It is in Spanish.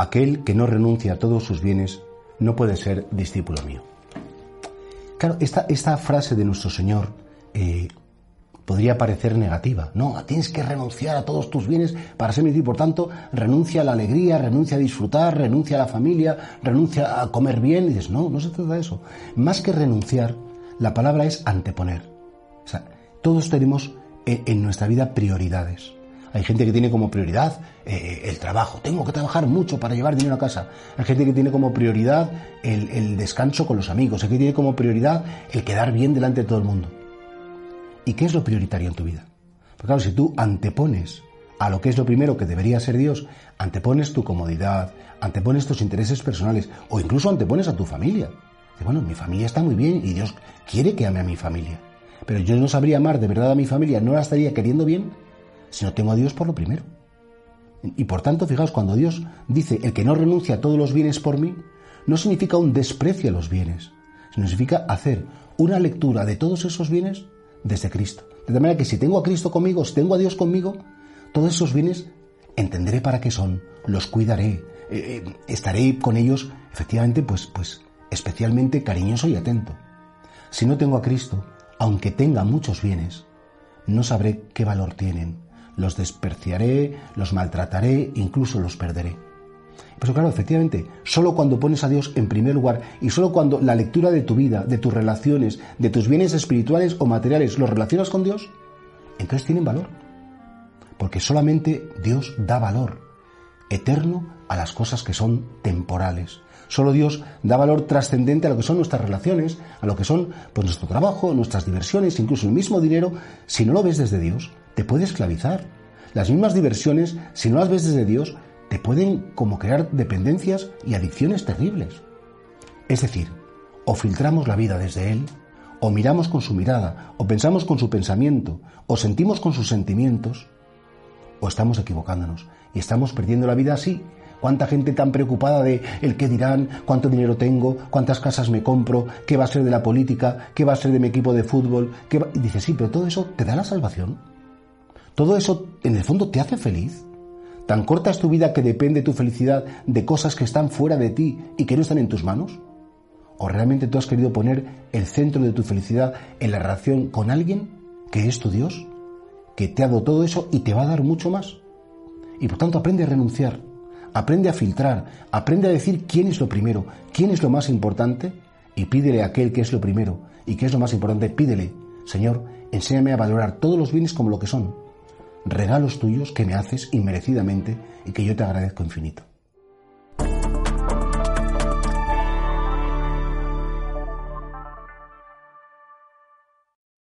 Aquel que no renuncia a todos sus bienes no puede ser discípulo mío. Claro, esta, frase de nuestro Señor eh, podría parecer negativa. No, tienes que renunciar a todos tus bienes para ser mi discípulo. Por tanto, renuncia a la alegría, renuncia a disfrutar, renuncia a la familia, renuncia a comer bien. Y dices, no, no se trata de eso. Más que renunciar, la palabra es anteponer. O sea, todos tenemos eh, en nuestra vida prioridades. Hay gente que tiene como prioridad eh, el trabajo. Tengo que trabajar mucho para llevar dinero a casa. Hay gente que tiene como prioridad el, descanso con los amigos. Hay gente que tiene como prioridad el quedar bien delante de todo el mundo. ¿Y qué es lo prioritario en tu vida? Porque claro, si tú antepones a lo que es lo primero que debería ser Dios, antepones tu comodidad, antepones tus intereses personales o incluso antepones a tu familia. bueno, mi familia está muy bien y Dios quiere que ame a mi familia. Pero yo no sabría amar de verdad a mi familia, no la estaría queriendo bien si no tengo a Dios por lo primero. Y por tanto, fijaos, cuando Dios dice el que no renuncia a todos los bienes por mí, no significa un desprecio a los bienes, sino significa hacer una lectura de todos esos bienes desde Cristo. De manera que si tengo a Cristo conmigo, si tengo a Dios conmigo, todos esos bienes entenderé para qué son, los cuidaré, eh, eh, estaré con ellos, efectivamente, pues, pues especialmente cariñoso y atento. Si no tengo a Cristo, aunque tenga muchos bienes, no sabré qué valor tienen, los despreciaré, los maltrataré, incluso los perderé. Pero claro, efectivamente, solo cuando pones a Dios en primer lugar y solo cuando la lectura de tu vida, de tus relaciones, de tus bienes espirituales o materiales los relacionas con Dios, entonces tienen valor. Porque solamente Dios da valor eterno a las cosas que son temporales. Solo Dios da valor trascendente a lo que son nuestras relaciones, a lo que son pues, nuestro trabajo, nuestras diversiones, incluso el mismo dinero. Si no lo ves desde Dios, te puede esclavizar. Las mismas diversiones, si no las ves desde Dios, te pueden como crear dependencias y adicciones terribles. Es decir, o filtramos la vida desde Él, o miramos con su mirada, o pensamos con su pensamiento, o sentimos con sus sentimientos, o estamos equivocándonos y estamos perdiendo la vida así. ¿Cuánta gente tan preocupada de el qué dirán, cuánto dinero tengo, cuántas casas me compro, qué va a ser de la política, qué va a ser de mi equipo de fútbol? Qué Y dice, sí, pero todo eso te da la salvación. Todo eso, en el fondo, te hace feliz. ¿Tan corta es tu vida que depende tu felicidad de cosas que están fuera de ti y que no están en tus manos? ¿O realmente tú has querido poner el centro de tu felicidad en la relación con alguien que es tu Dios, que te ha dado todo eso y te va a dar mucho más? Y por tanto aprende a renunciar, aprende a filtrar, aprende a decir quién es lo primero, quién es lo más importante y pídele a aquel que es lo primero y que es lo más importante, pídele, Señor, enséñame a valorar todos los bienes como lo que son regalos tuyos que me haces inmerecidamente y que yo te agradezco infinito.